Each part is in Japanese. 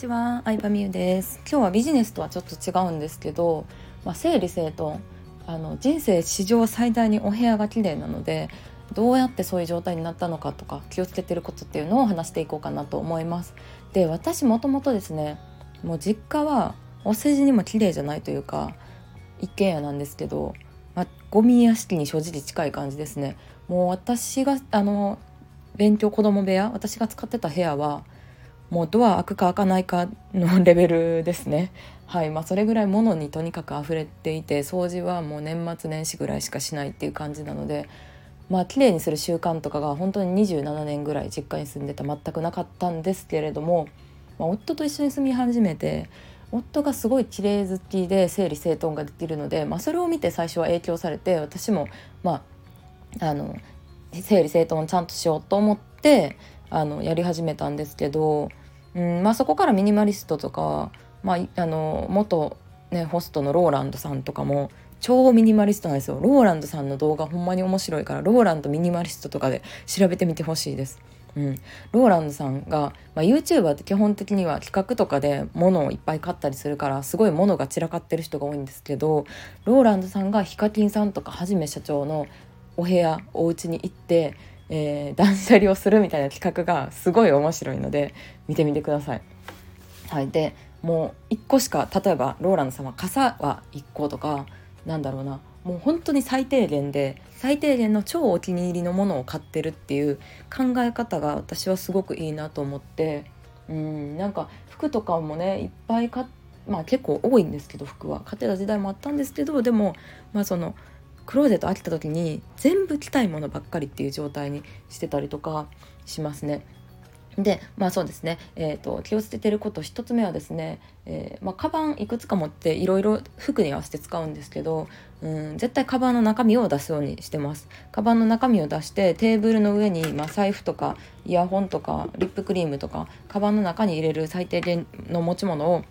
ちは、相葉美優です。今日はビジネスとはちょっと違うんですけど、まあ、整理整頓あの人生史上最大にお部屋が綺麗なのでどうやってそういう状態になったのかとか気をつけてることっていうのを話していこうかなと思います。で私もともとですねもう実家はお世辞にも綺麗じゃないというか一軒家なんですけど、まあ、ゴミ屋敷に正直近い感じですね。もう私があの勉強子供部屋私が使ってた部屋はもうドア開くか開かないかのレベルですね。はい。まあそれぐらい物にとにかく溢れていて掃除はもう年末年始ぐらいしかしないっていう感じなのでまあ綺麗にする習慣とかが本当に27年ぐらい実家に住んでた全くなかったんですけれども、まあ、夫と一緒に住み始めて夫がすごい綺麗好きで整理整頓ができるので、まあ、それを見て最初は影響されて私もまああの整理整頓をちゃんとしようと思ってあのやり始めたんですけどうんまあ、そこからミニマリストとか、まあ、あの元、ね、ホストのローランドさんとかも超ミニマリストなんですよローランドさんの動画ほんまに面白いからローランドミニマリストとかで調べてみてほしいです。うん、ローランドさんが、まあ、YouTuber って基本的には企画とかで物をいっぱい買ったりするからすごい物が散らかってる人が多いんですけどローランドさんがヒカキンさんとかはじめ社長のお部屋お家に行ってえー、断捨離をするみたいな企画がすごい面白いので見てみてください。はい、でもう1個しか例えばローランドさんは傘は1個とかなんだろうなもう本当に最低限で最低限の超お気に入りのものを買ってるっていう考え方が私はすごくいいなと思ってうんなんか服とかもねいっぱい買まあ結構多いんですけど服は買ってた時代もあったんですけどでもまあそのクローゼット開けた時に全部着たいものばっかりっていう状態にしてたりとかしますね。でまあそうですね、えーと、気をつけてること1つ目はですね、えーまあ、カバンいくつか持っていろいろ服に合わせて使うんですけどうん絶対カバンの中身を出すようにしてます。カバンの中身を出してテーブルの上に、まあ、財布とかイヤホンとかリップクリームとかカバンの中に入れる最低限の持ち物を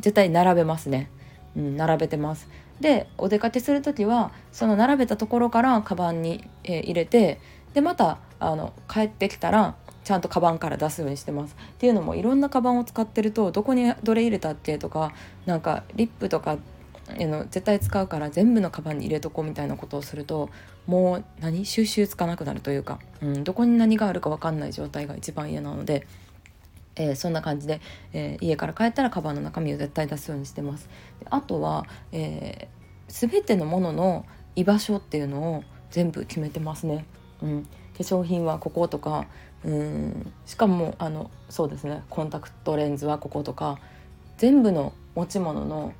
絶対並べますね、うん、並べてます。でお出かけする時はその並べたところからカバンに、えー、入れてでまたあの帰ってきたらちゃんとカバンから出すようにしてます。っていうのもいろんなカバンを使ってるとどこにどれ入れたっけとかなんかリップとかの絶対使うから全部のカバンに入れとこうみたいなことをするともう何？収集つかなくなるというか、うん、どこに何があるか分かんない状態が一番嫌なので。えー、そんな感じで、えー、家から帰ったらカバンの中身を絶対出すようにしてます。あとは、えー、全てのものの居場所っていうのを全部決めてますね。うん、化粧品はこことかうんしかもあのそうですねコンタクトレンズはこことか全部の持ち物の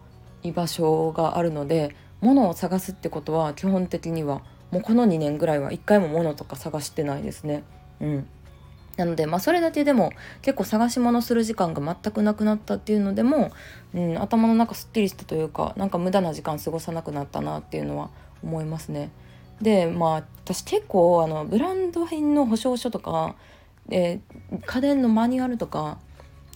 居場所があるので物を探すってことは基本的にはもうこの2年ぐらいは一回も物とか探してないですね。うんなので、まあ、それだけでも結構探し物する時間が全くなくなったっていうのでも、うん、頭の中すっきりしたというかなんか無駄な時間過ごさなくなったなっていうのは思いますね。でまあ私結構あのブランド品の保証書とか、えー、家電のマニュアルとか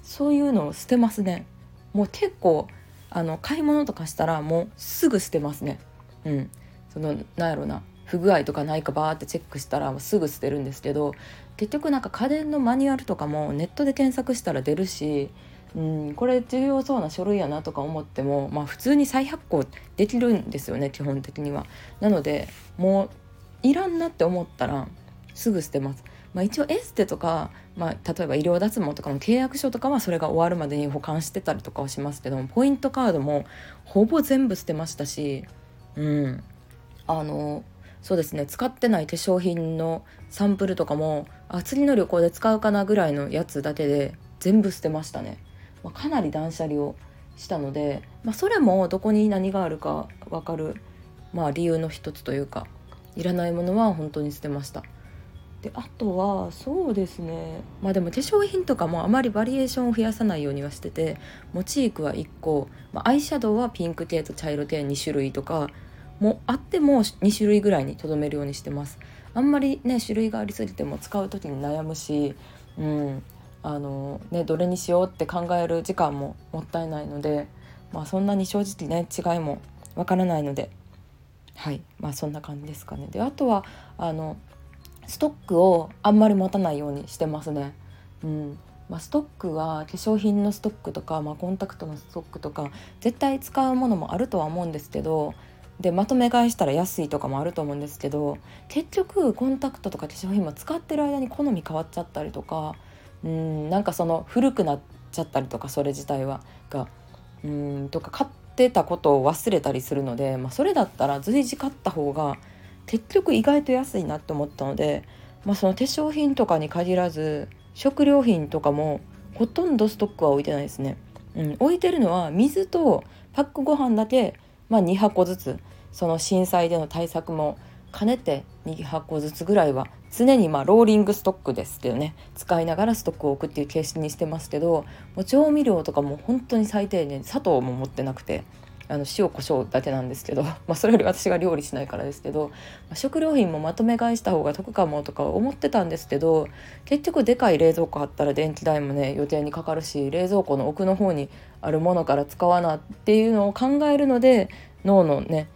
そういうのを捨てますね。もう結構あの買い物とかしたらもうすぐ捨てますね。うん、そのなんやろな不具合とかないかバーってチェックしたらすぐ捨てるんですけど結局なんか家電のマニュアルとかもネットで検索したら出るし、うん、これ重要そうな書類やなとか思っても、まあ、普通に再発行できるんですよね基本的には。なのでもういらんなって思ったらすぐ捨てます。まあ、一応エステとか、まあ、例えば医療脱毛とかの契約書とかはそれが終わるまでに保管してたりとかはしますけどポイントカードもほぼ全部捨てましたし、うん、あのそうですね。使ってない化粧品のサンプルとかもあ次の旅行で使うかなぐらいのやつだけで全部捨てましたね、まあ、かなり断捨離をしたので、まあ、それもどこに何があるか分かる、まあ、理由の一つというかいらないものは本当に捨てました。であとはそうですね。まあでも化粧品とかもあまりバリエーションを増やさないようにはしててモチークは1個、まあ、アイシャドウはピンク系と茶色系2種類とかもあっても2種類ぐらいにとどめるようにしてます。あんまりね種類がありすぎても使う時に悩むし、うん。あのね、どれにしようって考える時間ももったいないので、まあ、そんなに正直ね違いもわからないので。はい。まあそんな感じですかね。であとはあのストックをあんまり持たないようにしてますね。うん。まあ、ストックは化粧品のストックとか、まあ、コンタクトのストックとか絶対使うものもあるとは思うんですけどでまとめ買いしたら安いとかもあると思うんですけど結局コンタクトとか化粧品も使ってる間に好み変わっちゃったりとかうんなんかその古くなっちゃったりとかそれ自体はがうんとか買ってたことを忘れたりするので、まあ、それだったら随時買った方が結局意外と安いなって思ったので、まあ、その化粧品とかに限らず食料品とかもほとんどストックは置いてないですね。うん、置いてるのは水とパックご飯だけ、まあ、2箱ずつその震災での対策も兼ねて2箱ずつぐらいは常にまあローリングストックですけどね。使いながらストックを置くっていう形式にしてますけどもう調味料とかも本当に最低限砂糖も持ってなくてあの塩コショウだけなんですけど、まあ、それより私が料理しないからですけど、まあ、食料品もまとめ買いした方が得かもとか思ってたんですけど結局でかい冷蔵庫あったら電気代もね予定にかかるし冷蔵庫の奥の方にあるものから使わなっていうのを考えるので脳のね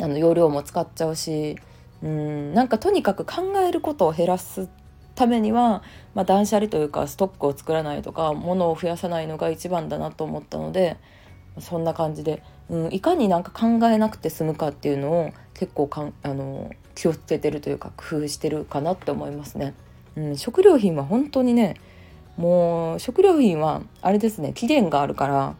あの容量も使っちゃうしうんなんかとにかく考えることを減らすためには、まあ、断捨離というかストックを作らないとか物を増やさないのが一番だなと思ったのでそんな感じで、うん、いかになんか考えなくて済むかっていうのを結構かんあの気をつけてるというか工夫してるかなって思いますね。うん、食料品は本当にねもう食料品はあれですね期限があるから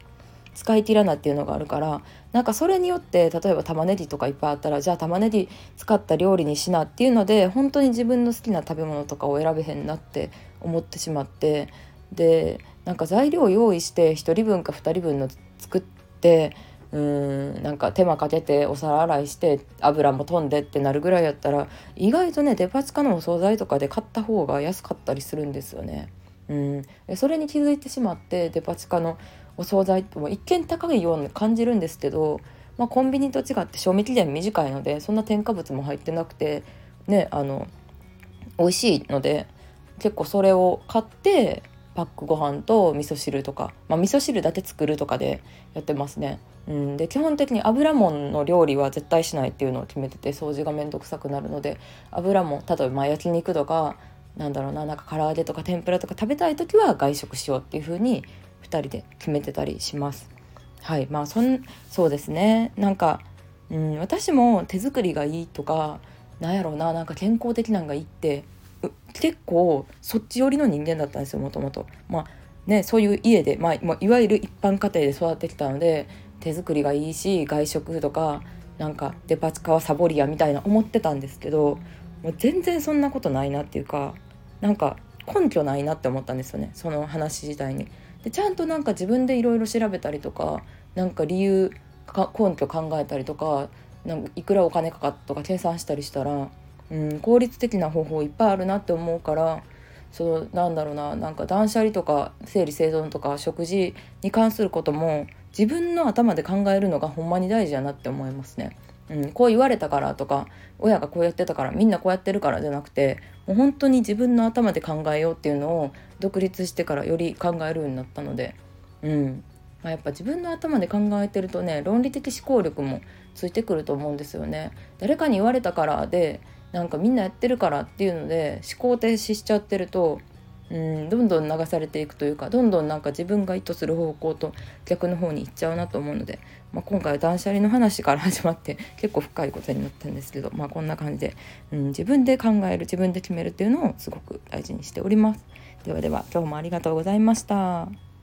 使い切らないっていうのがあるからなんかそれによって例えば玉ねぎとかいっぱいあったらじゃあ玉ねぎ使った料理にしなっていうので本当に自分の好きな食べ物とかを選べへんなって思ってしまってでなんか材料を用意して1人分か2人分の作ってうんなんか手間かけてお皿洗いして油も飛んでってなるぐらいやったら意外とねデパ地下のお惣菜とかで買った方が安かったりするんですよね。うん、それに気づいてしまってデパ地下のお惣菜っても一見高いように感じるんですけど、まあ、コンビニと違って賞味期限短いのでそんな添加物も入ってなくてねあの美味しいので結構それを買ってパックご飯と味噌汁とか、まあ、味噌汁だけ作るとかでやってますね。うん、で基本的に油もんの料理は絶対しないっていうのを決めてて掃除が面倒くさくなるので油も例えばま焼肉とかなんだろうななんか唐揚げとか天ぷらとか食べたい時は外食しようっていう風に2人で決めてたりします。はいまあそんそうですねなんか、うん、私も手作りがいいとかなんやろうななんか健康的なんがいいって結構そっち寄りの人間だったんですよもともと。まあね、そういう家で、まあ、いわゆる一般家庭で育ってきたので手作りがいいし外食とかなんかデパ地下はサボりやみたいな思ってたんですけどもう全然そんなことないなっていうかなんか根拠ないなって思ったんですよねその話自体に。でちゃんとなんか自分でいろいろ調べたりとかなんか理由根拠考えたりとかなんかいくらお金かかったとか計算したりしたらうん、効率的な方法いっぱいあるなって思うからそうなんだろうななんか断捨離とか整理整頓とか食事に関することも自分の頭で考えるのがほんまに大事やなって思いますね。うん、こう言われたからとか親がこうやってたからみんなこうやってるからじゃなくてもう本当に自分の頭で考えようっていうのを独立してからより考えるようになったので、うんまあ、やっぱ自分の頭で考えてるとね論理的思考力もついてくると思うんですよね。誰かに言われたからでなんかみんなやってるからっていうので思考停止しちゃってるとうんどんどん流されていくというかどんどんなんか自分が意図する方向と逆の方に行っちゃうなと思うので、まあ、今回は断捨離の話から始まって 結構深いことになったんですけど、まあ、こんな感じで、うん、自分で考える自分で決めるっていうのをすごく大事にしております。ではでは今日もありがとうございました。